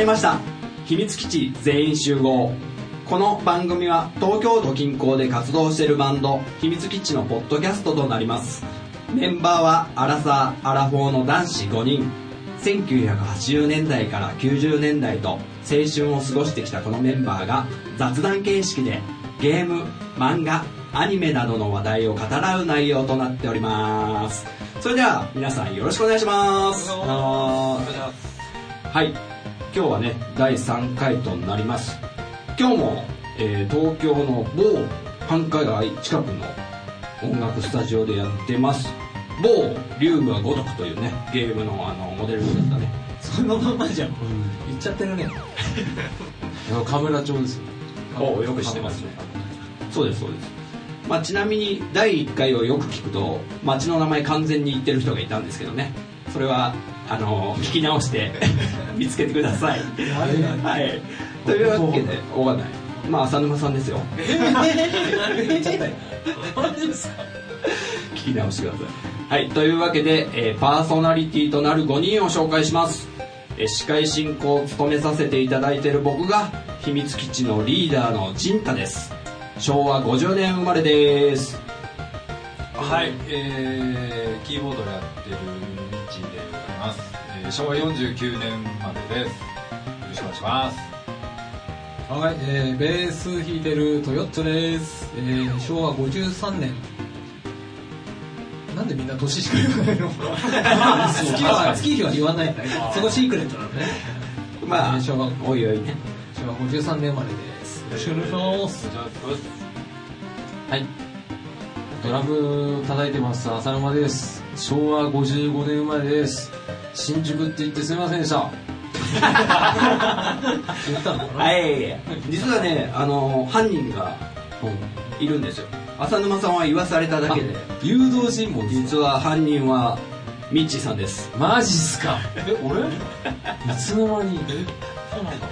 始まりました。秘密基地全員集合。この番組は東京都近郊で活動しているバンド秘密基地のポッドキャストとなります。メンバーはアラサー・アラフォーの男子5人。1980年代から90年代と青春を過ごしてきたこのメンバーが雑談形式でゲーム漫画アニメなどの話題を語らう内容となっております。それでは皆さんよろしくお願いします。はい今日はね第3回となります。今日も、えー東京の某繁華街近くの音楽スタジオでやってます。某竜が如くというねゲームのあのモデルだったね。そのままじゃん。言っちゃってるね。神村町ですよ。およく知ってますね。そうですそうです。まあちなみに第1回をよく聞くと町の名前完全に言ってる人がいたんですけどね。それはあの聞き直して 見つけてください。はい。というわけでわかんないまあ浅沼さんですよ。聞き直してくださいはいというわけで、えーパーソナリティとなる5人を紹介します、えー司会進行を務めさせていただいている僕が秘密基地のリーダーの陣太です昭和50年生まれですはい、えー、キーボードをやってるます、えー、昭和49年までです。よろしくお願いします。はい、えー、ベース弾いてるトヨットです。えー、昭和53年。なんでみんな年しか言わないの？月は、月日は言わないんだけど、そこシークレットなのね。まあえー昭和おいおいね。昭和53年生まれです。よろしくお願いします。はい。ドラム叩いてます。浅沼です昭和55年生まれです。新宿って言ってすみませんでした。言ったのかな？はい。実はねあの犯人がいるんですよ。浅沼さんは言わされただけで。誘導尋問実は犯人はミッチーさんです。マジっすか？え俺？いつの間に？そうなんだ。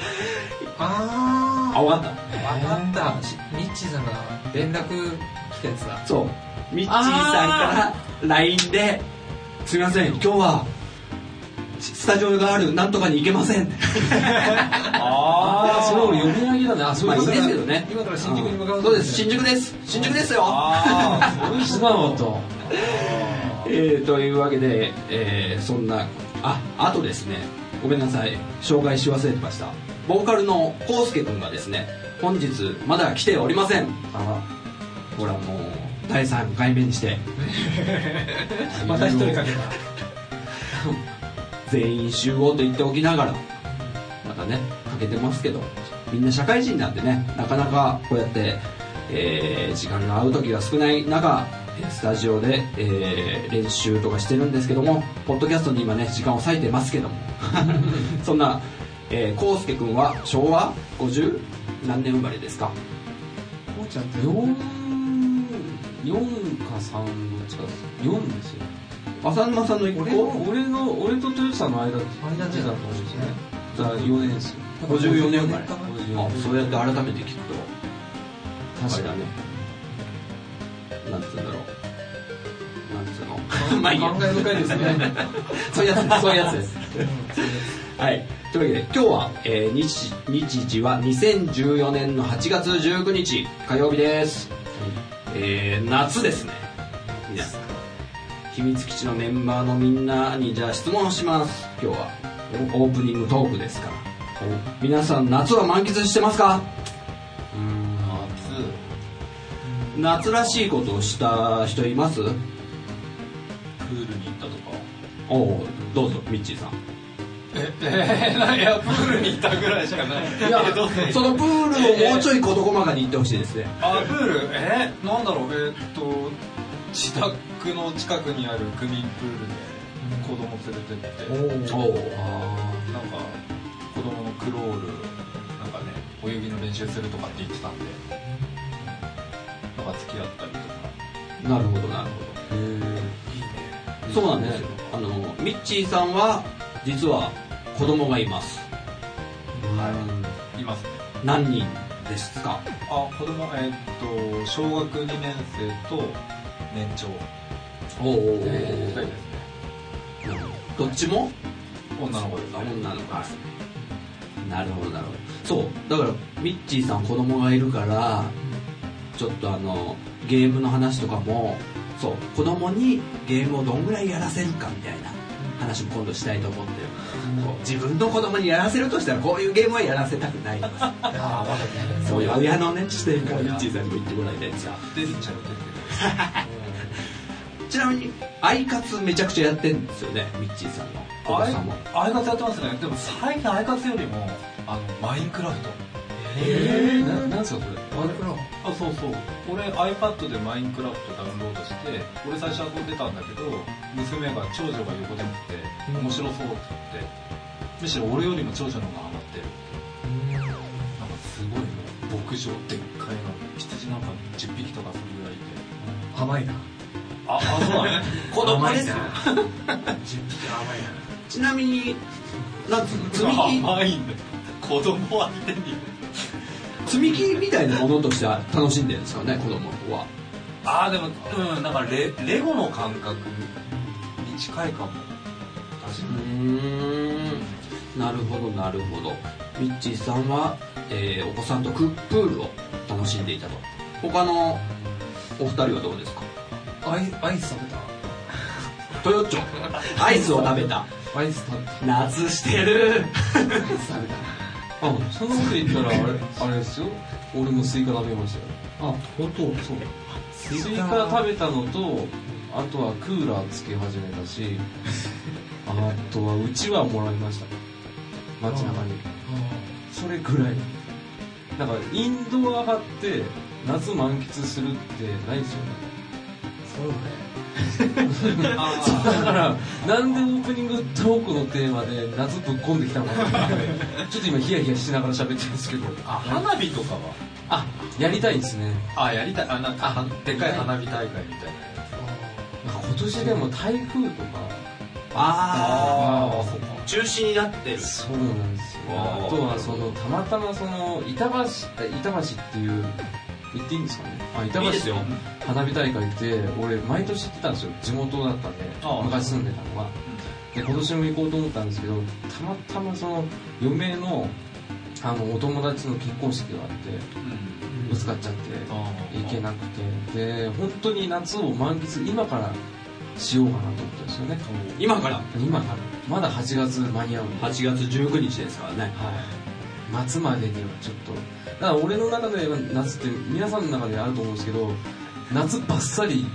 ああ分かっー、わかった。ミッチーさんが連絡来たやつだ。たそう。ミッチーさんから LINE で「すみません今日はスタジオがあるなんとかに行けません」ああそれ俺読み上げだね。あそうですけどね。今から新宿に向かうそうです。新宿です。新宿ですよ。ああすまんかったえー、というわけで、えーそんなああとですね。ごめんなさい。紹介し忘れてました。ボーカルのコウスケ君がですね本日まだ来ておりません。あほらもう第3回目にして また一人かけた。全員集合と言っておきながらまたねかけてますけどみんな社会人なんでねなかなかこうやって、えー時間が合う時が少ない中えースタジオで、えー練習とかしてるんですけどもポッドキャストに今ね時間を割いてますけども そんなえー、コウスケ君は昭和50何年生まれですか？こうちゃんって4 4か3どっちかです4ですよ浅沼さんの一個俺の俺の俺と豊さんの間間だと思うんですね。だから4年ですよ54年あそうやって改めて聞くとあ確かれだね。になんつうんだろう。なんつうの？まあ いいや。感慨深いですね。そういうやつです。そういうやつです。はい。というわけで、今日は、えー日、日時は2014年の8月19日、火曜日です。えー夏ですね。秘密基地のメンバーのみんなに、じゃあ質問をします。今日は。オープニングトークですから。皆さん、夏は満喫してますか？夏らしいことをした人います？プールに行ったとか？おおどうぞ、ミッチーさん。ええー、いやプールに行ったぐらいしかない。いやそのプールをもうちょい事細かに言ってほしいですね。あプール？えー、なんだろう。えーっと自宅の近くにある区民プールで子供連れてって。おお。なんか子供のクロールなんかね泳ぎの練習するとかって言ってたんで。なんか付き合ったりとか。なるほど。なるほど。そうなんですよ。あのミッチーさんは実は子供がいます。いますね何人ですか？あ子供えーっと小学2年生と年長おお。えー二人ですねどっちも？女の子ですね女の子です。なるほどなるほどそうだからミッチーさん子供がいるからちょっとあのゲームの話とかもそう子供にゲームをどんぐらいやらせるかみたいな話も今度したいと思って自分の子供にやらせるとしたらこういうゲームはやらせたくない。とかああまだねそういう親のね視点からミッチーさんにも言ってもら。いたいんですよちなみにアイカツめちゃくちゃやってるんですよねミッチーさんのお子さんも。アイカツやってますね。でも最近アイカツよりもあのマインクラフト。えー、ななんすかそれマイクラあそうそう。俺 iPad でマインクラフトダウンロードして俺最初遊んでたんだけど娘が長女が横で見てうん。面白そうって言ってむしろ俺よりも長女の方がハマってるなんかすごいの牧場でっかいの羊なんか10匹とかそれぐらいいて。甘いな。ああそうなの？子供ですよ。10 匹甘いな。ちなみになんつうの？積み木？甘いんだよ。子供相手に積み木みたいなものとしては楽しんでるんですかね子供は。ああでもうんなんかレレゴの感覚に近いかも。確かに。ん。なるほどなるほど。ミッチーさんは、えーお子さんと区プールを楽しんでいたと。他のお二人はどうですか？アイアイス食べた？トヨッチョ。アイスを食べた。アイス食べた。夏してる。アイス食べたあそんなこと言ったらあれあれですよ。俺もスイカ食べましたよ。あ本当？そう。スイカ食べたのとあとはクーラーつけ始めたし あとはうちわもらいました。街中に。それぐらい。なんかインドア派って夏満喫するってないですよね。そうねだからなんでオープニングトークのテーマで夏ぶっ込んできたのかなちょっと今ヒヤヒヤしながら喋ってるんですけど。あ花火とかは？あやりたいですね。あやりたい。あなんかはでかい花火大会みたいなや今年でも台風とか。ああそうか中止になってる。そうなんですよ。あとはそのたまたまその板橋あ板橋っていう言っていいんですかね？あ板橋ですよ。花火大会って俺毎年行ってたんですよ。地元だったんで昔住んでたのが。で今年も行こうと思ったんですけどたまたまその嫁のあのお友達の結婚式があってうん。ぶつかっちゃって行けなくて。で本当に夏を満喫今からしようかなと思ってるんですよね。今から？今から。まだ8月間に合うんで。8月19日ですからね。はい、夏までにはちょっとだから俺の中では夏って皆さんの中であると思うんですけど夏バッサリ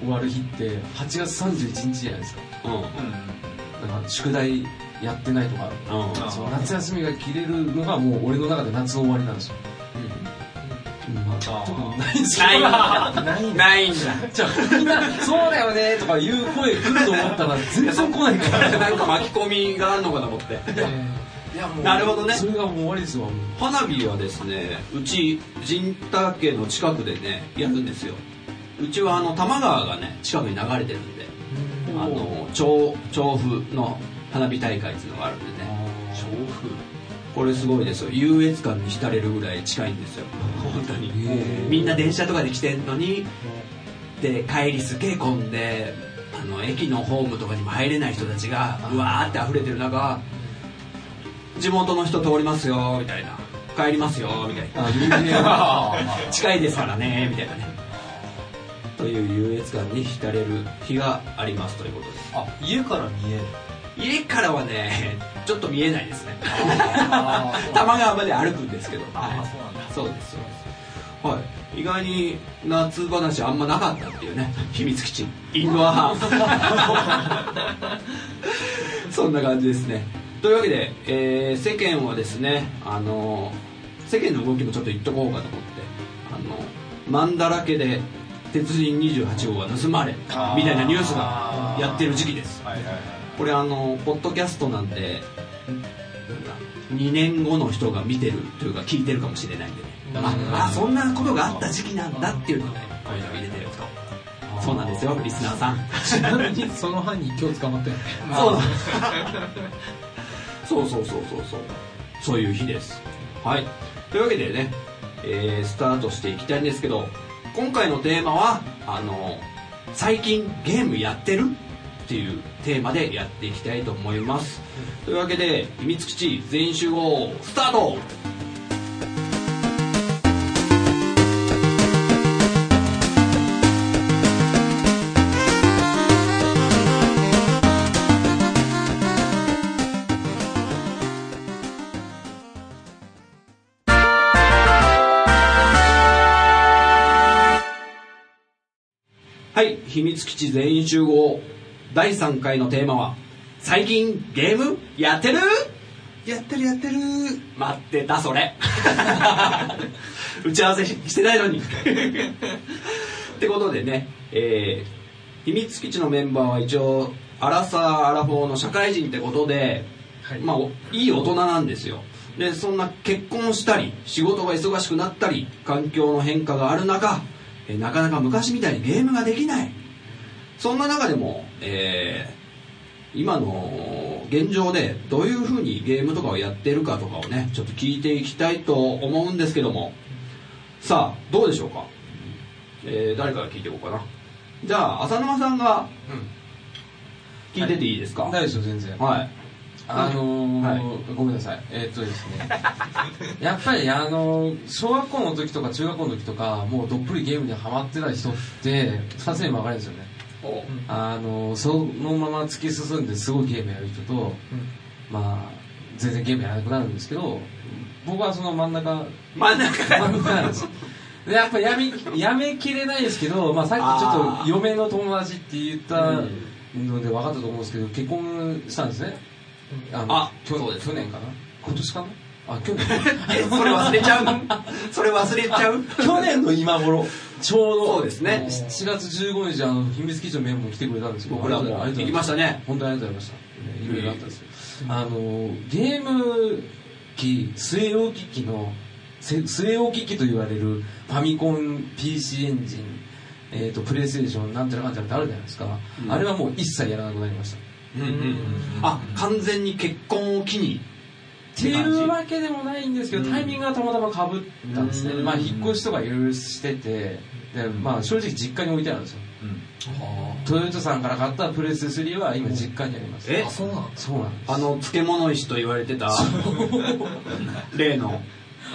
終わる日って8月31日じゃないですか。うん。うん。だから宿題やってないとかうん。あそう夏休みが切れるのがもう俺の中で夏の終わりなんですよ、まあ、あー。特にないんですけないないんだ。じゃあみんな「そうだよね」とかいう声来ると思ったら全然来ないから。なんか巻き込みがあるのかと思って なるほどね。それがもう終わりですわ花火はですねうち陣田家の近くでねやるんですよ。うちはあの多摩川がね近くに流れてるんであの調調布の花火大会っていうのがあるんでね。調布。これすごいですよ。優越感に浸れるぐらい近いんですよ。本当に。みんな電車とかで来てんのにで帰りすげえ混んであの駅のホームとかにも入れない人たちがうわーって溢れてる中地元の人通りますよみたいな。帰りますよみたいな。近いですからねみたいなね。という優越感に浸れる日がありますということで。すあ家から見える。家からはねちょっと見えないですね。多摩 川まで歩くんですけど、あはいーそうなんだ。そうですそうです。はい。意外に夏話あんまなかったっていうね秘密基地インドア派 そんな感じですねというわけで、えー世間はですねあの世間の動きもちょっと言っとこうかと思ってあのマンだらけで鉄人28号が盗まれみたいなニュースがやってる時期です。はいはいはい。これあのポッドキャストなんで2年後の人が見てるというか聞いてるかもしれないんでね。ああそんなことがあった時期なんだっていうのでこういうのを入れてるとそうなんですよリスナーさん。ちなみにその犯人今日捕まったよねそう そうそうそうそうそう。そういう日です。はい。というわけでね、えースタートしていきたいんですけど今回のテーマはあの最近ゲームやってるっていうテーマでやっていきたいと思います。というわけで秘密基地全員集合スタート！秘密基地全員集合。第3回のテーマは最近ゲームやってる？やってるやってる。待ってたそれ。打ち合わせしてないのに。ってことでね、えー秘密基地のメンバーは一応アラサー・アラフォーの社会人ってことで、はい。まあおいい大人なんですよ。でそんな結婚したり仕事が忙しくなったり環境の変化がある中、えーなかなか昔みたいにゲームができないそんな中でも、えー今の現状でどういうふうにゲームとかをやってるかとかをねちょっと聞いていきたいと思うんですけども。さあどうでしょうか、えー誰から聞いていこうかな？じゃあ浅沼さんが聞いてていいですか？大丈夫ですよ全然。はい。あのーはごめんなさい。えーっとですね。やっぱりあのー小学校の時とか中学校の時とかもうどっぷりゲームにハマってた人って2つに分かれるんですよね。おあのーそのまま突き進んですごいゲームやる人と、まあ全然ゲームやらなくなるんですけど僕はその真ん中。真ん中。真ん中なんですでやっぱやめやめきれないですけど、まあ、さっきちょっと嫁の友達って言ったうんので分かったと思うんですけど結婚したんですね。ああ去そうです去年かな？今年かな？あ去年えそれ忘れちゃう それ忘れちゃう？去年の今頃ちょうど。そうですね。7月15日あの秘密基地のメンバーも来てくれたんですけど僕らも。行きましたね。本当にありがとうございました、ねいろいろあったんですよ。あのゲーム機据え置き機のせ据え置き機と言われるファミコン PC エンジン、えー、とプレイステーションなんちゃらかんちゃらってあるじゃないですか、うん。あれはもう一切やらなくなりました。うんうんあ完全に結婚を機にっていうわけでもないんですけど、タイミングがたまたまかぶったんですね、うん。まあ、引っ越しとかいろいろしててで、まあ、正直実家に置いてあるんですよ。トヨタさんから買ったプレステ3は今実家にあります。えあそうなんだそうなんです。あの漬物石と言われてた 例の。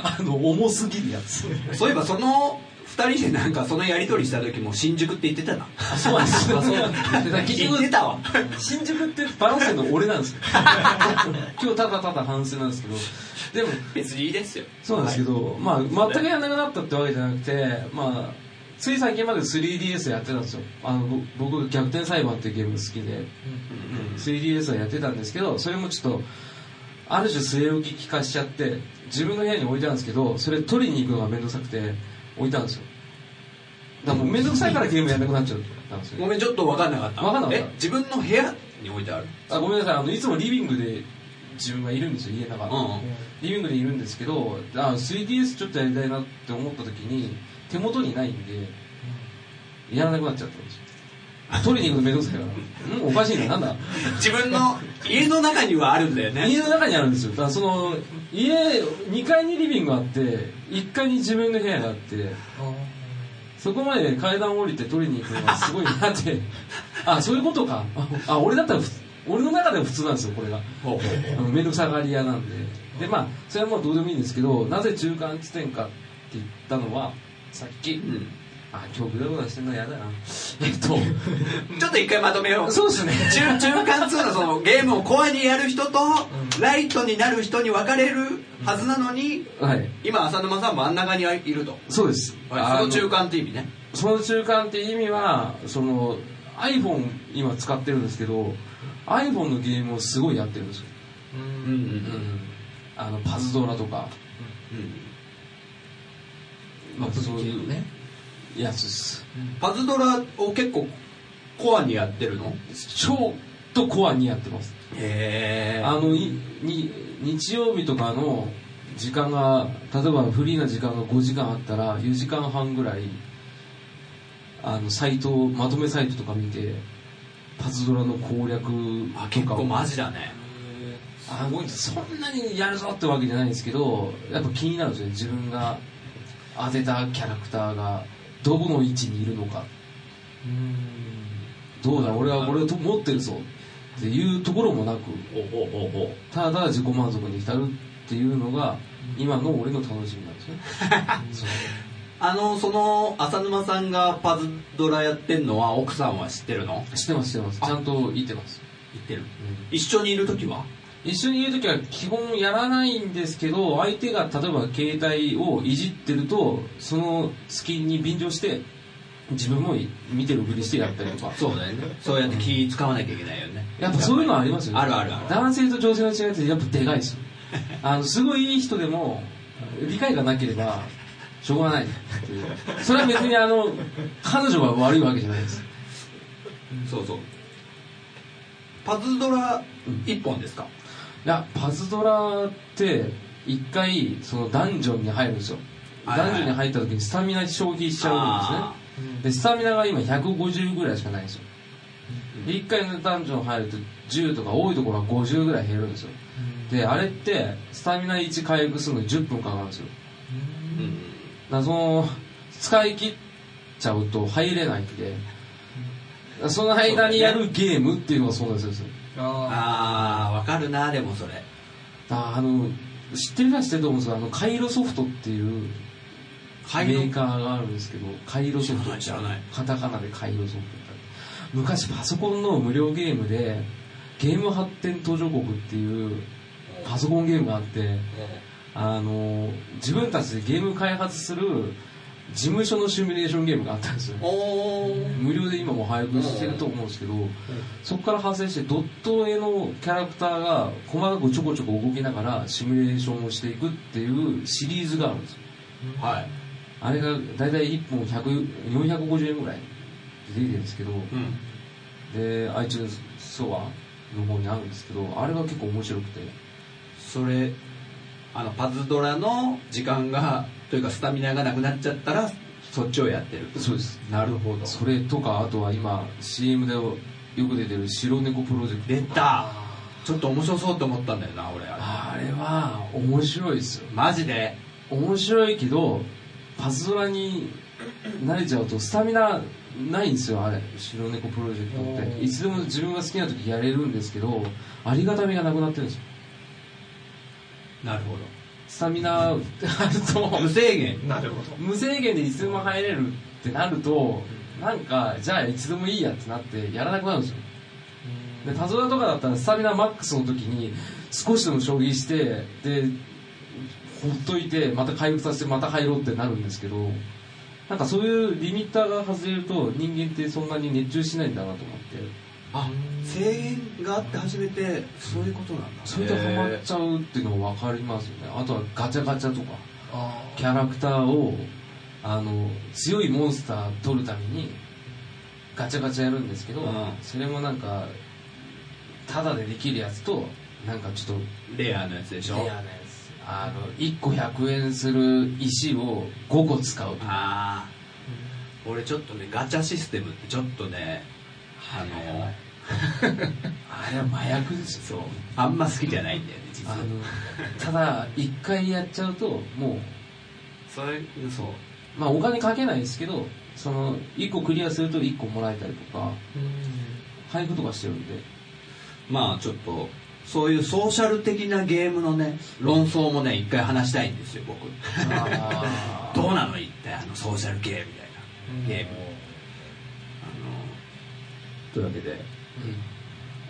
あの重すぎるやつ。そういえばその二人でなんかそのやり取りした時も新宿って言ってたな。あそうなんです。よそうなんです。言局 ってたわ。新宿ってバランスの俺なんですよ 今日ただただ反省なんですけど。でも別にいいですよ。そうなんですけど、まあ全くやらなくなったってわけじゃなくてまあつい最近まで 3DS やってたんですよ。あのぼ僕逆転裁判っていうゲーム好きで。3DS はやってたんですけどそれもちょっとある種据え置き機化しちゃって自分の部屋に置いてあるんですけどそれ取りに行くのが面倒くさくて置いたんですよ。だからもう面倒くさいからゲームやらなくなっちゃったんですよ。ごめんちょっと分かんなかった。分かんなかった。え自分の部屋に置いてある？あごめんなさい。あのいつもリビングで自分がいるんですよ家の中。で、うんうん。リビングでいるんですけどあ 3DS ちょっとやりたいなって思った時に手元にないんでやらなくなっちゃったんですよ。取りに行くのめんどくさいから。うんおかしいななんだ？自分の家の中にはあるんだよね。家の中にあるんですよ。だからその家2階にリビングがあって1階に自分の部屋があってそこまで階段降りて取りに行くのがすごいなって。あそういうことか。あ俺だったらふ俺の中では普通なんですよこれが。ほうほうほあの面倒くさがり屋なんで。でまあそれはもうどうでもいいんですけどなぜ中間地点かって言ったのはさっき、ううん。あ今日グダグダしてんの嫌だな。えっと ちょっと一回まとめよう。そうですね。中中間通のその ゲームをコアにやる人とライトになる人に分かれるはずなのにはい。今浅沼さん真ん中にいると、そうです、はい、その中間って意味ね。その中間っていう意味はその iPhone 今使ってるんですけど iPhone のゲームをすごいやってるんですよ、うんうんあのパズドラとか、まあ、そういうねやつです。パズドラを結構コアにやってるの？超とコアにやってます。へあのいに日曜日とかの時間が例えばフリーな時間が5時間あったら4時間半ぐらいあのサイトまとめサイトとか見てパズドラの攻略あ結構マジだね。あのそんなにやるぞってわけじゃないんですけどやっぱ気になるんですよね。自分が当てたキャラクターがどこの位置にいるのか。どうだ俺はこれをと持ってるぞっていうところもなくただ自己満足に浸るっていうのが今の俺の楽しみなんですね。あのその浅沼さんがパズドラやってんのは奥さんは知ってるの？知ってます知ってます。ちゃんと言ってます、言ってる。うん一緒にいる時は？一緒にいる時は基本やらないんですけど相手が例えば携帯をいじってるとその隙に便乗して自分も見てるふりしてやったりとか。そうだよね。そうやって気使わなきゃいけないよね。やっぱそういうのはありますよね。あるあるある男性と女性の違いってやっぱでかいですよ。あのすごいいい人でも理解がなければしょうがないそれは別にあの彼女が悪いわけじゃないです。そうそう。パズドラ一本ですか？いやパズドラって一回そのダンジョンに入るんですよ。ダンジョンに入った時にスタミナ消費しちゃうんですね。でスタミナが今150ぐらいしかないんですよ。で1回のダンジョン入ると10とか多いところは50ぐらい減るんですよ。であれってスタミナ1回復するのに10分かかるんですよ。うん。だからその使い切っちゃうと入れないんでその間にやるゲームっていうのがそうなんですよ。あああわかるなでもそれ。ああの知ってる人は知ってると思うんですけどあのカイロソフトっていうメカイロ？ーカーがあるんですけどカイロソフト知らないカタカナでカイロソフト昔パソコンの無料ゲームでゲーム発展途上国っていうパソコンゲームがあってあの自分たちでゲーム開発する事務所のシミュレーションゲームがあったんですよ。無料で今も配布してると思うんですけどそこから派生してドット絵のキャラクターが細かくちょこちょこ動きながらシミュレーションをしていくっていうシリーズがあるんですよ。はい。あれが大体1本100 450円ぐらいで出てるんですけどうん。で iTunes ストアの方にあるんですけどあれが結構面白くて。それあのパズドラの時間がというかスタミナがなくなっちゃったらそっちをやってる。そうです。なるほど。それとかあとは今 CM でよく出てる白猫プロジェクト。出た。ちょっと面白そうと思ったんだよな俺あれ。は面白いですよ。マジで？面白いけどパズドラに慣れちゃうとスタミナないんですよあれ。白猫プロジェクトって。いつでも自分が好きな時やれるんですけどありがたみがなくなってるんですよ。なるほどスタミナあると。無制限。なるほど。無制限でいつでも入れるってなるとなんかじゃあいつでもいいやってなってやらなくなるんですよ。でパズドラとかだったらスタミナマックスの時に少しでも消費してでほっといてまた回復させてまた入ろうってなるんですけどなんかそういうリミッターが外れると人間ってそんなに熱中しないんだなと思ってあ制限があって初めてそういうことなんだ。それでハマっちゃうっていうのが分かりますよね。あとはガチャガチャとか。あキャラクターをあの強いモンスター取るためにガチャガチャやるんですけど、うん。それもなんかタダでできるやつとなんかちょっとレアなやつでしょ。レアなやつ。あの1個100円する石を5個使うとか。ああ俺ちょっとねガチャシステムってちょっとねあの あれは麻薬ですよ。そうあんま好きじゃないんだよね実は。あのただ1回やっちゃうともそれそううまあお金かけないですけどその1個クリアすると1個もらえたりとか配布とかしてるんで。まあちょっとそういうソーシャル的なゲームのね論争もね一回話したいんですよ僕。どうなの一体あのソーシャルゲームみたいなゲーム。あのというわけで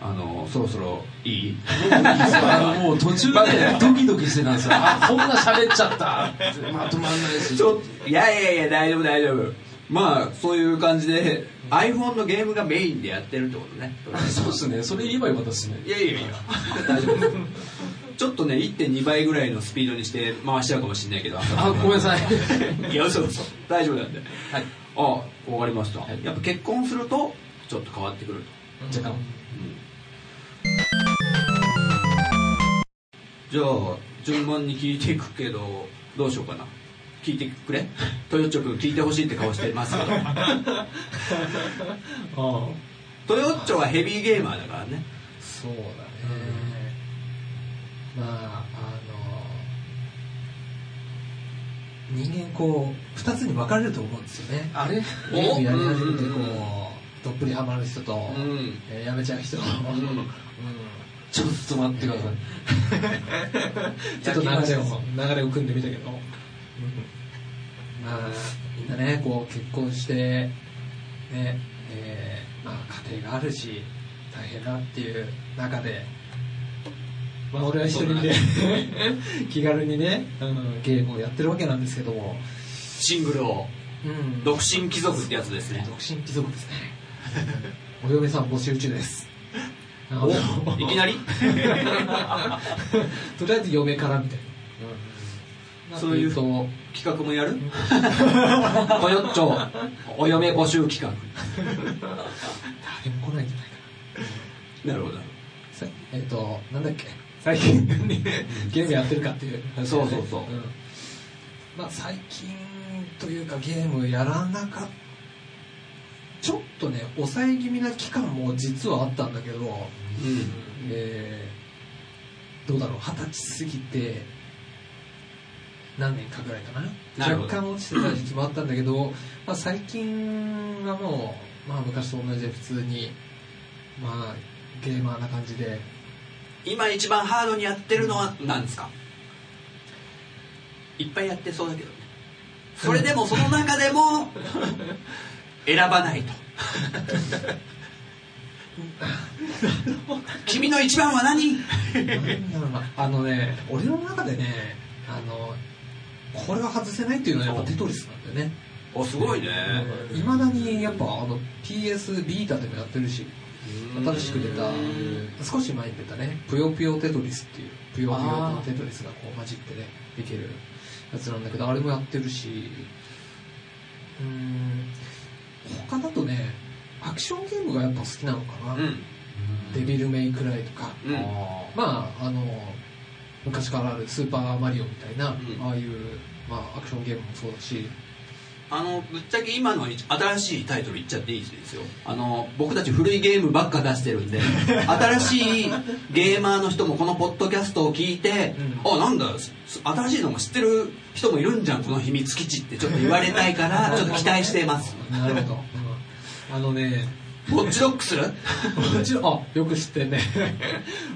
あのそろそろいい？あ のもう途中でドキドキしてたんですよ。あ、こんな喋っちゃった。まとまんないし。ちょいやいやいや大丈夫大丈夫。まあそういう感じで iPhone のゲームがメインでやってるってことね。そうですね。それ言えばよかったですね。いやいやいや。大丈夫。ちょっとね1.2倍ぐらいのスピードにして回しちゃうかもしれないけど。あ、ごめんなさい。いや嘘嘘。大丈夫なんで。はい。あわかりました、はい。やっぱ結婚するとちょっと変わってくると若干。じゃあ順番に聞いていくけどどうしようかな。聞いてくれ。トヨッチョ君聞いてほしいって顔してますけど。トヨッチョはヘビーゲーマーだからね。そうだね。まああの人間こう2つに分かれると思うんですよね。あれ？ゲームやり始めてこうどっぷりハマる人と、うん。えーやめちゃう人、うん。ちょっと待ってください。ちょっと流れを。流れを組んでみたけど、まあ。みんなねこう結婚してねえーまあ家庭があるし大変だっていう中で。まあ俺は一人で 気軽にね、うん、ゲームをやってるわけなんですけども、シングルを。うん、独身貴族ってやつですね。独身貴族ですねお嫁さん募集中です。いきなり？とりあえず嫁からみたいな、そういうと。企画もやる？こよっちょ。お嫁募集企画。誰も来ないんじゃないかな。なるほど。さえっ、となんだっけ？最近。ゲームやってるかっていう。そうそうそうん。まあ最近というかゲームやらなかったちょっとね抑え気味な期間も実はあったんだけど、うん。えーどうだろう二十歳過ぎて何年かぐらいかな？若干落ちてた時期もあったんだけど、まあ、最近はもう、まあ、昔と同じで普通に、まあ、ゲーマーな感じで。今一番ハードにやってるのは何ですか？いっぱいやってそうだけどね。それでも その中でも選ばないと。君の一番は何？あのね俺の中でねあのこれは外せないっていうのはやっぱテトリスなんだよね。おすごいね。いまだにやっぱあの PS ビータでもやってるし新しく出た少し前に出たねぷよぷよテトリスっていうぷよぷよとテトリスがこう混じってねできるやつなんだけどあれもやってるしうーん他だとねアクションゲームがやっぱ好きなのかな、うん。デビルメイクライとか。うん。まああの昔からあるスーパーマリオみたいな、ん。ああいう、まあ、アクションゲームもそうだしあのぶっちゃけ今の新しいタイトル言っちゃっていいですよ。あの僕たち古いゲームばっか出してるんで 新しいゲーマーの人もこのポッドキャストを聞いて、あなんだす新しいのも知ってる人もいるんじゃんこの秘密基地ってちょっと言われたいから ちょっと期待してます。なるほど、うんあのねウォッチドックス？ウォッチあよく知ってんね。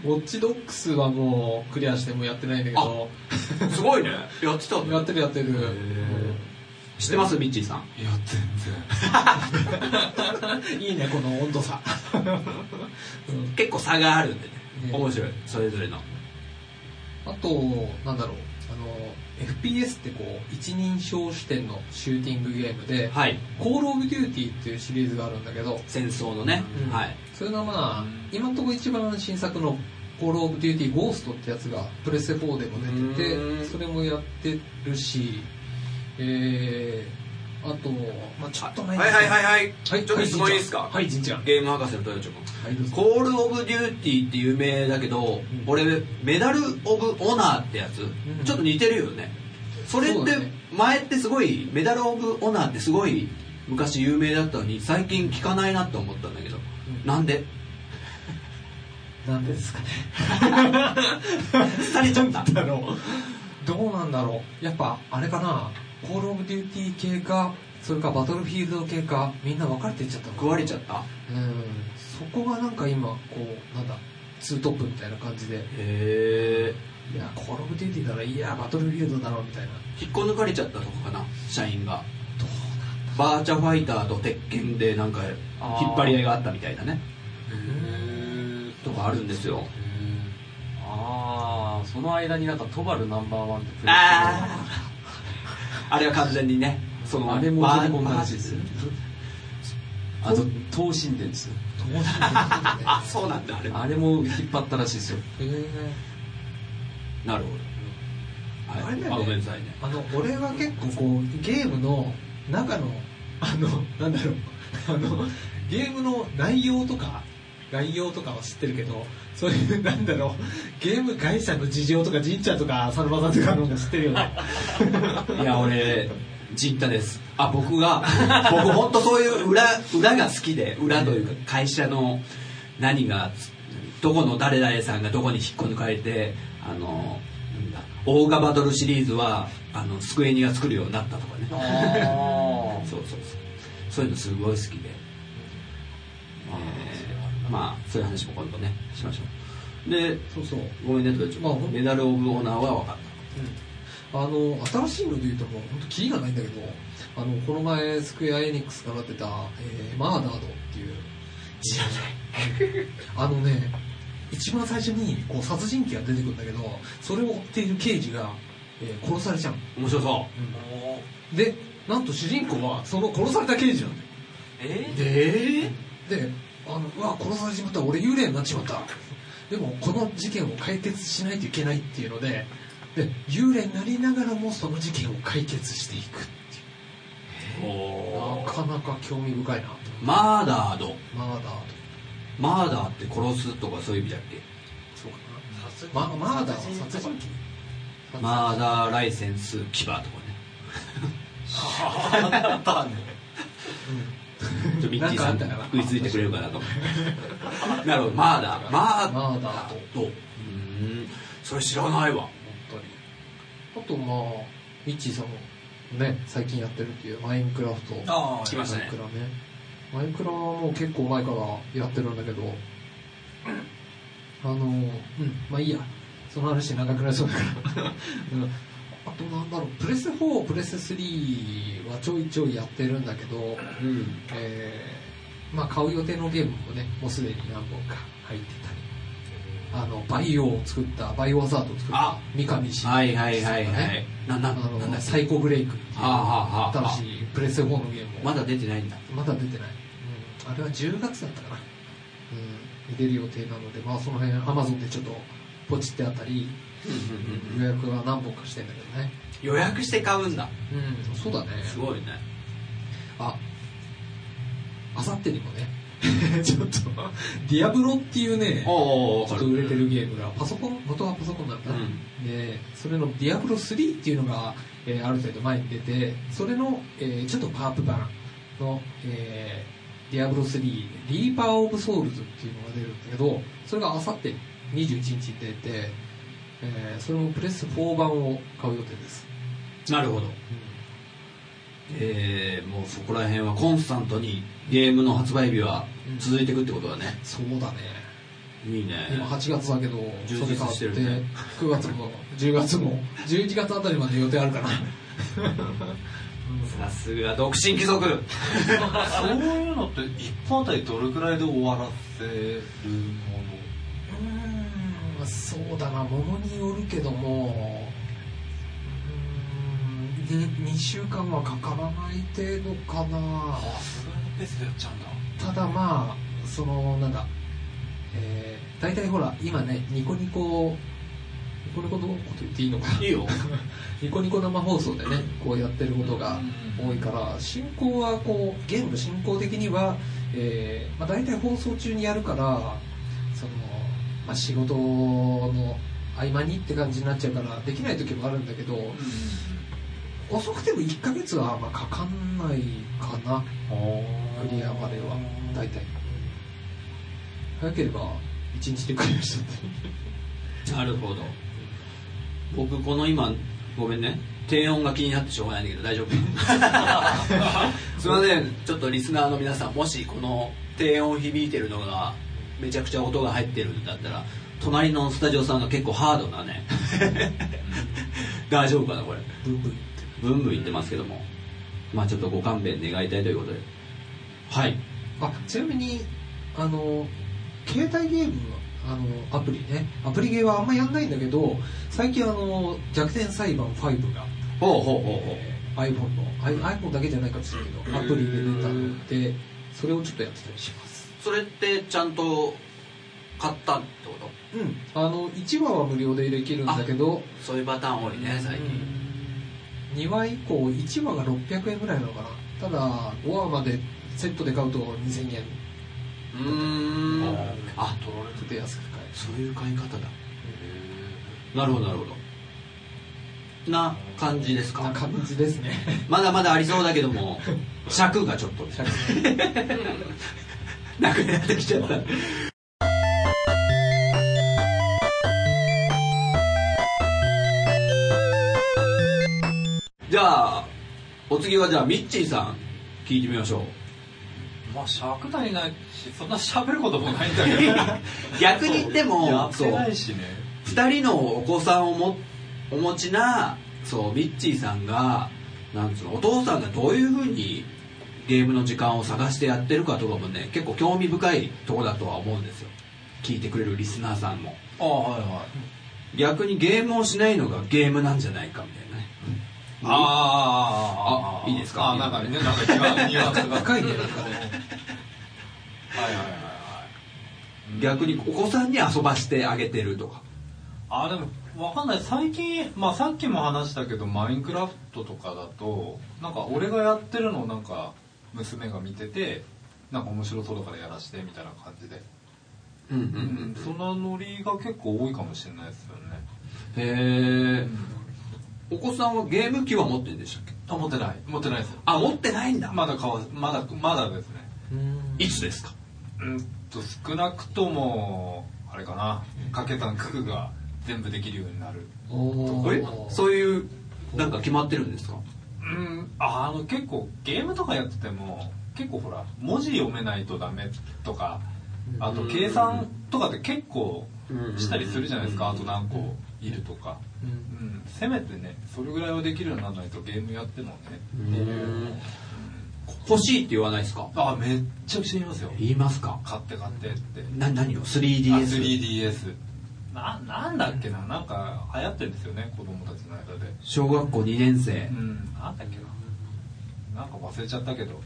ウォッチドックスはもうクリアしてもやってないんだけど。すごいね。やってたんだ。やってるやってる知ってます？ミッチーさん。いや、全然。いいねこの温度差、うん。結構差があるんでね。ね。面白い。それぞれの。あとなんだろう。あの FPS ってこう一人称視点のシューティングゲームではい「コール・オブ・デューティー」っていうシリーズがあるんだけど、戦争のね、うん。はい。それがまあ今のところ一番新作の「コール・オブ・デューティー・ゴースト」ってやつがプレステ4でも出てうん。てそれもやってるしえー、あと、まあ、ちょっと前にはいはいはいはい。はいちょっと質問いいですか？はいじんちゃん。ゲーム博士の豊ちゃんはいどうぞ。コール・オブ・デューティーって有名だけど、俺メダル・オブ・オナーってやつ、ん。ちょっと似てるよね。それって前ってすごいメダル・オブ・オナーってすごい昔有名だったのに最近聞かないなって思ったんだけど、ん。なんで？なんでですかね？されちゃった。だろう。どうなんだろう。やっぱあれかな？コール・オブ・デューティー系かそれかバトルフィールド系かみんな分かれていっちゃった食われちゃった？うん。そこがなんか今こうなんだツートップみたいな感じで。へえいやコール・オブ・デューティーならいやバトルフィールドだろうみたいな。引っこ抜かれちゃったとこかな？社員が。どうバーチャファイターと鉄拳でなんか引っ張り合いがあったみたいなね。とかあるんですよ。ああ、その間になんかトバルナンバーワンってプレイあああれは完全にねそのあれもバー取り込んだらしいですよ。あと、東神殿ですよ。あそうなんだあれあれも引っ張ったらしいですよ。へえ。なるほど、はい、あれだよねあごめんなさいね。あの俺は結構こうゲームの中のあのなんだろう。あのゲームの内容とか概要とかは知ってるけどそういうなんだろうゲーム会社の事情とかじんちゃんとか浅沼さんとかの方が知ってるよね。いや俺ジンタです。あ僕が僕本当そういう裏裏が好きで裏というか会社の何がどこの誰々さんがどこに引っこ抜かれてあのなんだオーガバトルシリーズはあのスクエニが作るようになったとかね。あそうそうそう。そういうのすごい好きで。えーまあそういう話も今度ねしましょう。でそうそう。ごめんねとかちょっメダル・オブ・オナーは分かっあの新しいので言うともう本当キリがないんだけどあのこの前スクエア・エニックスから出た、えーマーダードっていう。知らない。あのね一番最初にこう殺人鬼が出てくるんだけどそれを追っている刑事が、えー殺されちゃう。面白そう。でなんと主人公はその殺された刑事なんだよ。えでであのうわ殺されちまった。俺幽霊になっちまった。でもこの事件を解決しないといけないっていうのでで幽霊になりながらもその事件を解決していくっていう。なかなか興味深いなと。マーダード。マーダーとマーダーって殺すとかそういう意味だっけ？そうかな。ママーダーは殺人鬼。マーダーライセンス牙とかね。ちょっとミッチーさん食いついてくれるかなと。なるほど。マーダーマーダーとドうーん。それ知らないわ。本当に。あとまあミッチーさんもね最近やってるっていうマインクラフト。あ来ましたね。マイクラね。マイクラはもう結構前からやってるんだけどあのうん。まあいいや。その話長くなりそうだから、う んあとなんだろうプレステ4プレステ3はちょいちょいやってるんだけど、うん。えーまあ買う予定のゲームもねもうすでに何本か入ってたり。あのバイオを作ったバイオハザードを作ったあ。三上氏はいはいはいはい。ななあなんだっけ？のサイコブレイクっていう新しいプレステ4のゲームを。まだ出てないんだ。まだ出てない、うん、あれは10月だったかな、うん、出る予定なのでまあその辺アマゾンでちょっとポチってあったり予約は何本かしてんだけどね。予約して買うんだ。うんそうだね。すごいね。ああさってにもね。ちょっとディアブロっていうねちょっと売れてるゲームがパソコン？元はパソコンなんだ、うん。でそれの「ディアブロ3」っていうのが、えーある程度前に出てそれの、えーちょっとパワープ版の、えーディアブロ3リーパー・オブ・ソウルズっていうのが出るんだけどそれがあさって21日に出て、えーそれもプレス4版を買う予定です、なるほど。えー、もうそこら辺はコンスタントにゲームの発売日は続いていくってことだね、そうだね。いいね。今8月だけど充実それ変わってしてるね9月も10月も11月あたりまで予定あるかな さすが独身貴族。そういうのって一本あたりどれくらいで終わらせるもうーんそうだなものによるけどもうーん 2, 週間はかからない程度かな。のあそれのペースでやっちゃうんだ。ただまあそのなんだえー、大体ほら今ねニコニコニコニコのこと言っていいのかいいよ。ニコニコ生放送でねこうやってることが多いから進行はこうゲームの進行的には、えーまあ、大体放送中にやるからまあ、仕事の合間にって感じになっちゃうからできない時もあるんだけど遅くても1ヶ月はまあかかんないかなクリアまでは大体。早ければ1日でクリアしたって。なるほど。僕この今ごめんね。低音が気になってしょうがないんだけど大丈夫。すいません。ちょっとリスナーの皆さんもしこの低音響いてるのがめちゃくちゃ音が入ってるんだったら隣のスタジオさんが結構ハードなね 大丈夫かなこれ。ブンブンブンブン言ってますけども。まあちょっとご勘弁願いたいということで。はい。あちなみにあの携帯ゲームあのアプリね。アプリゲーはあんまやんないんだけど最近あの逆転裁判5が、ほうほうほうほえー iPhone の iPhone だけじゃないかもしれないけどアプリで出たのでそれをちょっとやってたりします。うそれってちゃんと買ったってこと？うん。あの1話は無料でできるんだけどそういうパターン多いね最近。2話以降1話が600円ぐらいなのかな。ただ5話までセットで買うと2000円。うーん。あ取られちょっと安く買える。そういう買い方だ。なるほどなるほど。な感じですか？な感じですね。まだまだありそうだけども 尺がちょっとなくなってきちゃった。じゃあお次はじゃあミッチーさん聞いてみましょう。まあ尺足りないしそんな喋ることもないんだけど。逆にでやもそう。ってないしね2人のお子さんをもお持ちなそうミッチーさんがなんつうのお父さんがどういうふうにゲームの時間を探してやってるかとかもね結構興味深いとこだとは思うんですよ。聞いてくれるリスナーさんも。ああはいはい。逆にゲームをしないのがゲームなんじゃないかみたいなね。ああいいですか？あなんかねなんか違うニュアンスが。深いねなんかねはいはいはいはい。逆にお子さんに遊ばしてあげてるとか。あでもわかんない。最近、まあ、さっきも話したけどマインクラフトとかだとなんか俺がやってるのをなんか娘が見ててなんか面白そうだからやらしてみたいな感じで、うんうんうん、そん。なノリが結構多いかもしれないですよね、へえお子さんはゲーム機は持ってるんでしたっけ？あ持ってない。持ってないですよ。あ持ってないんだ。まだ買わまだまだですね。いつですか？うんと少なくともあれかな。掛け算九九が全部できるようになる。おえ？ーそういうなんか決まってるんですか？うん。あの結構ゲームとかやってても結構ほら文字読めないとダメとかあと計算とかで結構したりするじゃないですかあと何個いるとか、うん。うん、せめてねそれぐらいはできるようにならないとゲームやってもね。っていう欲しいって言わないですか？あめっちゃくちゃ言いますよ。言いますか？買って買ってって。な何を？あ 3DS? 3DS ななんだっけななんか流行ってるんですよね子供たちの間で。小学校2年生。うんなんだっけな。なんか忘れちゃったけど。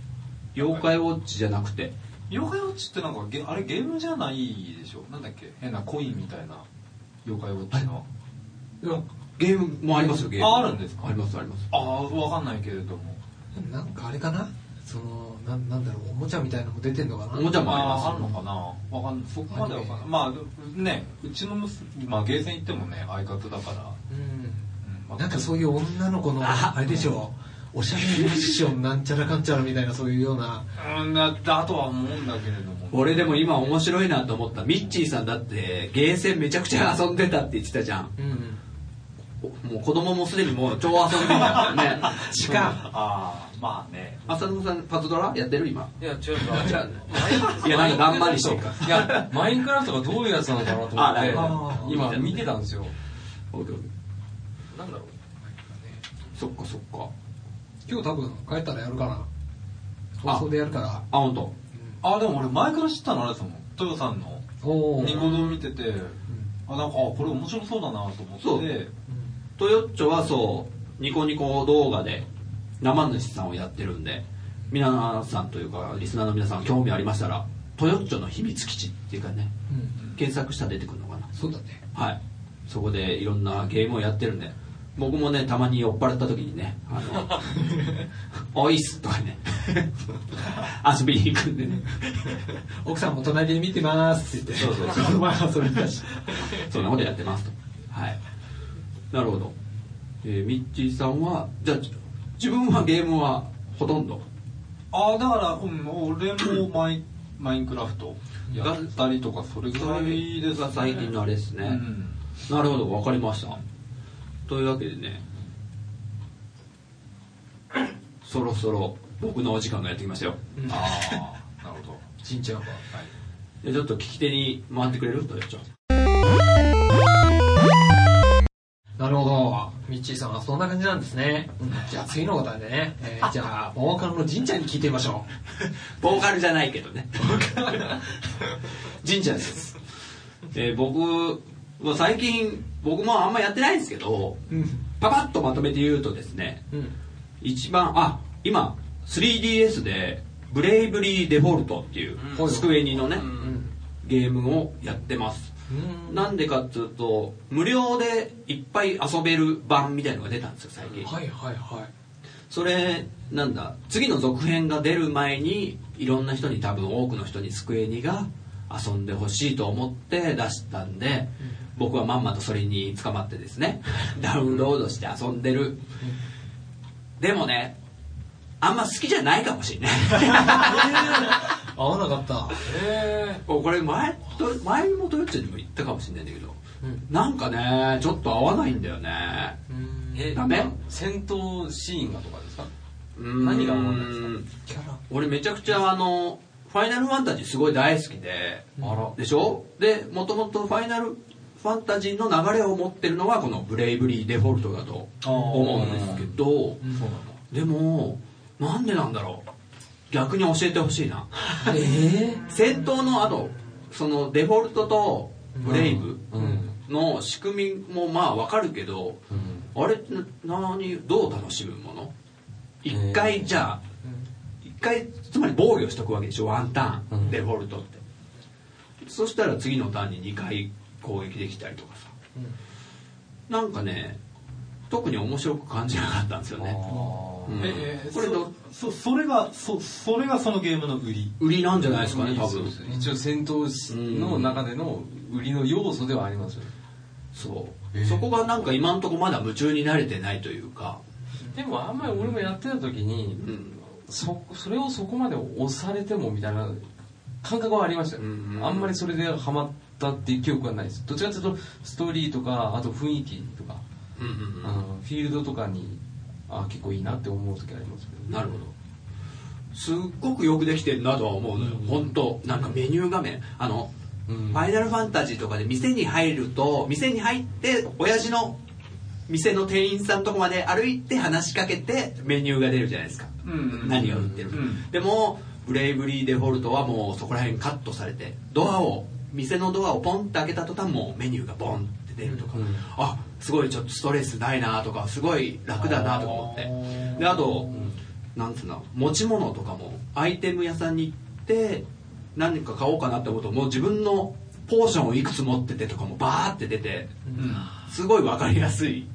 妖怪ウォッチじゃなくて。妖怪ウォッチってなんかゲあれゲームじゃないでしょ？なんだっけ？変なコインみたいな。妖怪ウォッチの。い。やゲームもありますよゲーム。ああるんですか？ありますあります。ああわかんないけれどもなんかあれかな？そのなんなんだろうおもちゃみたいなのも出てんのかな？おもちゃもありますああるのかな？わかんそこまでわかんない。まあねうちの娘まあゲーセン行ってもね相方だから、うん。なんかそういう女の子のあれでしょ？おしゃれファッションなんちゃらかんちゃらみたいなそういうような。うん。だだとは思うんだけれども俺でも今面白いなと思った。ミッチーさんだってゲーセンめちゃくちゃ遊んでたって言ってたじゃん。うん。もう子供もすでにもう超遊んでんだからね。しかああまあね。浅野さんパズドラやってる今？いや違う違う。あ違ういやなんか頑張りしてるか。らいやマインクラフトがどういうやつなのかなと思って。今見てたんですよ。オッケーオッケなんだろう。ーそっかそっか。今日多分帰ったらやるかな。放送でやるから。あ本当。あでも俺前から知ったのあれですもん。豊さんの。ニコ動見てて、あなんかあこれ面白そうだなと思そう。ってトヨッチョはそうニコニコ動画で生主さんをやってるんで皆さんというかリスナーの皆さん興味ありましたらトヨッチョの秘密基地っていうかねうん検索したら出てくるのかな。そうだね。はい。そこでいろんなゲームをやってるんで僕もねたまに酔っ払った時にね「あのおいっす」とかね 遊びに行くんでね。奥さんも隣で見てますって言って。そうそうそう。前遊びだしそんなことやってますと。はい。なるほど、えーミッチーさんはじゃあ自分はゲームはほとんど。ああだから、うん、俺もマイ マインクラフトやったりとかそれぐらいですが最近のあれですね、うん。なるほど分かりました。というわけでね そろそろ僕のお時間がやってきましたよ。ああなるほど。しんちゃんはでちょっと聞き手に回ってくれる？とよちょなるほど。ミッチーさんはそんな感じなんですね、じゃあ次の方でね、えーじゃあボーカルのじんちゃんに聞いてみましょ ボーカルじゃないけどね。神社です、えー僕は最近僕もあんまやってないんですけどううん。パパッとまとめて言うとですねうん。一番あ今 3DS でブレイブリーデフォルトっていううん。スクエニのね、うん。ゲームをやってます。うんなんでかっていうと無料でいっぱい遊べる版みたいのが出たんですよ最近。はいはいはい。それなんだ次の続編が出る前にいろんな人に多分多くの人にスクエニが遊んでほしいと思って出したんで、僕はまんまとそれに捕まってですねダウンロードして遊んでる、でもねあんま好きじゃないかもしれない 合わなかった。えこれ前と前もトヨッチョにも言ったかもしれないんだけど。うん。なんかねちょっと合わないんだよね。ー、えダメ？戦闘シーンがとかですか？うーん。何が合わないですか？キャラ俺めちゃくちゃあのファイナルファンタジーすごい大好きで、あら。でしょ？で、もともとファイナルファンタジーの流れを持ってるのがこのブレイブリーデフォルトだと思うんですけど、そうなん。だでも、なんでなんだろう？逆に教えてほしいな。え戦闘の後、そのデフォルトとブレイブうん。の仕組みもまあわかるけど、あれな何どう楽しむもの？一回じゃあ一回つまり防御しとくわけでしょ？ワンターン、うん。デフォルトって。そしたら次のターンに2回攻撃できたりとかさ、なんかね特に面白く感じなかったんですよね、うんええこれどそそそれがそそれがそのゲームの売り。売りなんじゃないですかね多分そうです一応戦闘の中での売りの要素ではありますよね。そう、そこがなんか今んとこまだ夢中になれてないというか、でもあんまり俺もやってた時に、うん。そそれをそこまで押されてもみたいな感覚はありましたよ、うんうん。あんまりそれでハマったっていう記憶はないです。どちらかというとストーリーとかあと雰囲気とか、うんうんうん。フィールドとかにあ結構いいなって思う時ありますけどなるほど。すっごくよくできてるなとは思うのよ、本当なんかメニュー画面。あの、うん。ファイナルファンタジーとかで店に入ると店に入って親父の店の店員さんのとこまで歩いて話しかけてメニューが出るじゃないですか、うん。何が売ってるでもブレイブリーデフォルトはもうそこら辺カットされてドアを店のドアをポンって開けた途端もうメニューがボンって出るとか、うん。あすごいちょっとストレスないなとかすごい楽だなとか思って。であと、なんつうの持ち物とかもアイテム屋さんに行って何か買おうかなって思うともう自分のポーションをいくつ持っててとかもバーって出てすごい分かりやすい。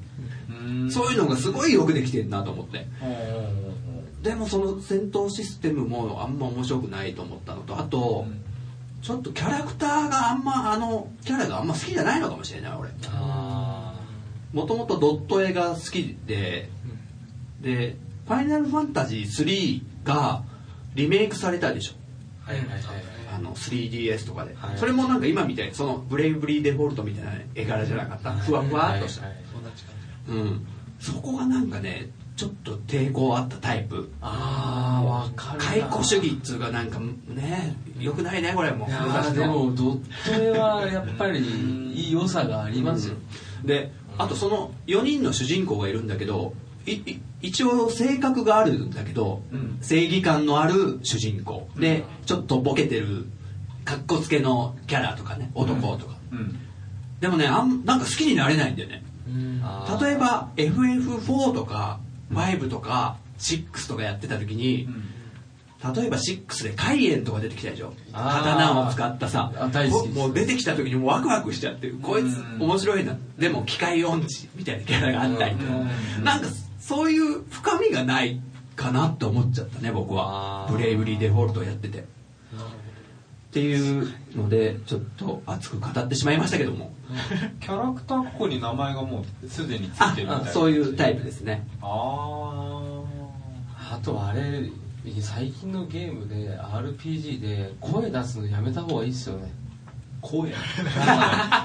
うん。そういうのがすごいよくできてるなと思って。でもその戦闘システムもあんま面白くないと思ったのとあと、ちょっとキャラクターがあんまあのキャラがあんま好きじゃないのかもしれない俺。あもともとドット絵が好きで、で「ファイナルファンタジー3」がリメイクされたでしょ。はいはいはいあの 3DS とかで、はい。それもなんか今みたいにそのブレイブリーデフォルトみたいな絵柄じゃなかった。ふわふわっとした、はいはい同じ感じうん、そこがなんかねちょっと抵抗あったタイプ。ああわかるな。解雇主義っつうかなんかねよくないねこれも。いやーでもドット絵はやっぱりいい良さがありますよ、であとその4人の主人公がいるんだけどいい一応性格があるんだけど、うん。正義感のある主人公。でちょっとボケてるかっこつけのキャラとかね男とか、うん。でもねあんなんか好きになれないんだよね。例えば FF4 とか5とか6とかやってた時に、例えば6でカイエンとか出てきたでしょ？刀を使ったさ。もう出てきた時にもうワクワクしちゃってこいつうん面白いな。でも機械音痴みたいなキャラがあったりとか。うん。なんかそういう深みがないかなって思っちゃったね僕は。ブレイブリーデフォルトやってて。っていうのでちょっと熱く語ってしまいましたけども。キャラクターここに名前がもうすでについあてるみたいなあそういうタイプですね。ああとあれ最近のゲームで RPG で声出すのやめた方がいいっすよね。声？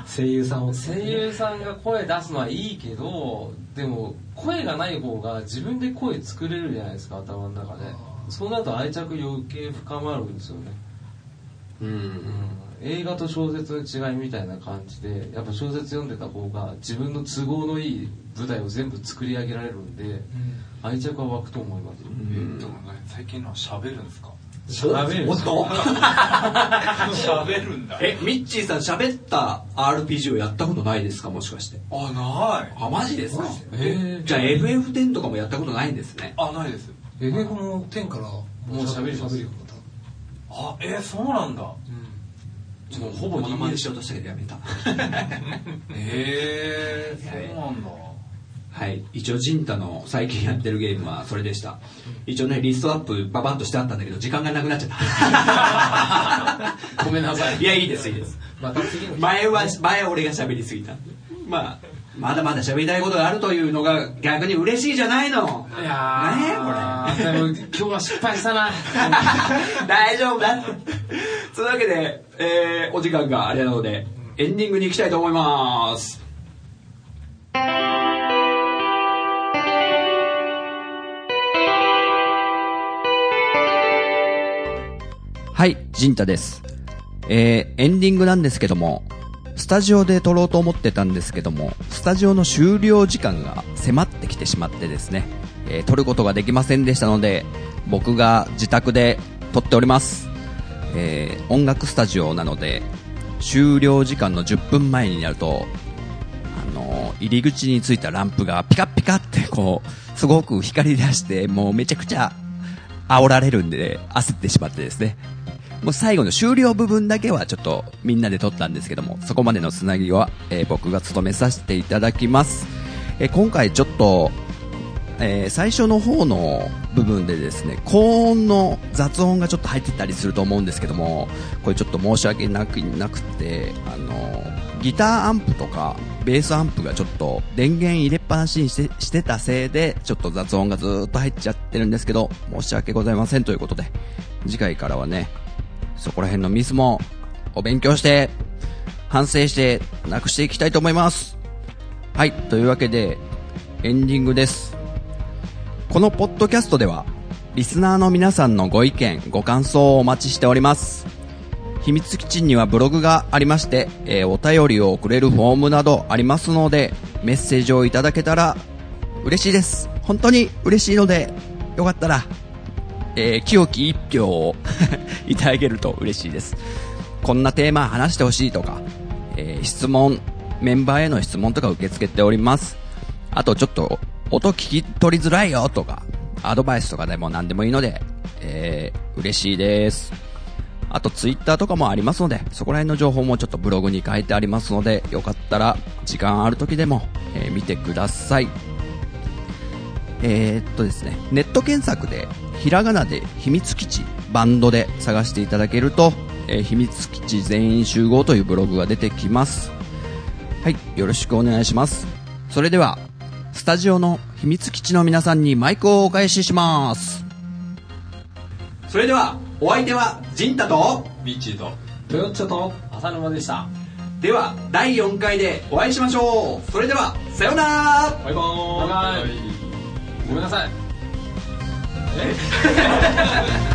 声優さんを。声優さんが声出すのはいいけどでも声がない方が自分で声作れるじゃないですか頭の中で。そうなると愛着余計深まるんですよね、うんうん、映画と小説の違いみたいな感じでやっぱ小説読んでた方が自分の都合のいい舞台を全部作り上げられるんで愛着は湧くと思いますよ、えっと最近のは喋るんですか？喋るおっと喋るんだ。えミッチーさん喋った RPG をやったことないですか？もしかして。あない。あマジですか？えー。じゃあ FF10 とかもやったことないんですね。あないです FF も10からもう喋ります喋るよあえー、そうなんだもうほぼ人間しようとしたけどやめた。えー、そうなんだ。はい。一応ジンタの最近やってるゲームはそれでした。一応ねリストアップババッとしてあったんだけど時間がなくなっちゃった。ごめんなさい。いやいいですいいです。また次の前は前は俺が喋りすぎた。まあまだまだ喋りたいことがあるというのが逆に嬉しいじゃないの。いやね？えーでも今日は失敗したな。大丈夫だ。って。そのわけで、えーお時間があれなので、エンディングに行きたいと思います。はい、ジンタです。えー、エンディングなんですけども、スタジオで撮ろうと思ってたんですけども、スタジオの終了時間が迫ってきてしまってですね、えー撮ることができませんでしたので、僕が自宅で撮っております。えー音楽スタジオなので、終了時間の10分前になると、あのー入り口についたランプがピカピカってこう、すごく光り出して、もうめちゃくちゃ煽られるんで、焦ってしまってですね。もう最後の終了部分だけはちょっとみんなで撮ったんですけども、そこまでのつなぎは、えー僕が務めさせていただきます。え今回ちょっと、えー最初の方の部分でですね、高音の雑音がちょっと入ってたりすると思うんですけども、これちょっと申し訳なくなくて、あの、ギターアンプとかベースアンプがちょっと電源入れっぱなしにしてしてたせいで、ちょっと雑音がずっと入っちゃってるんですけど、申し訳ございませんということで、次回からはね、そこら辺のミスもお勉強して、反省してなくしていきたいと思います。はい、というわけで、エンディングです。このポッドキャストでは、リスナーの皆さんのご意見、ご感想をお待ちしております。秘密基地にはブログがありまして、えーお便りを送れるフォームなどありますので、メッセージをいただけたら嬉しいです。本当に嬉しいので、よかったら、えー清き一票を いただけると嬉しいです。こんなテーマ話してほしいとか、えー質問、メンバーへの質問とか受け付けております。あとちょっと、音聞き取りづらいよとか、アドバイスとかでも何でもいいので、えー嬉しいです。あとツイッターとかもありますので、そこら辺の情報もちょっとブログに書いてありますので、よかったら時間ある時でも、えー見てください。えーっとですね、ネット検索で、ひらがなで秘密基地バンドで探していただけると、えー秘密基地全員集合というブログが出てきます。はい、よろしくお願いします。それでは、スタジオの秘密基地の皆さんにマイクをお返しします。それでは、お相手は、ジンタと、ミッチーとトヨッチョと浅沼でした。では、第4回でお会いしましょう。それでは、さようなら。バイバーイ。バイバイ。ごめんなさい。え？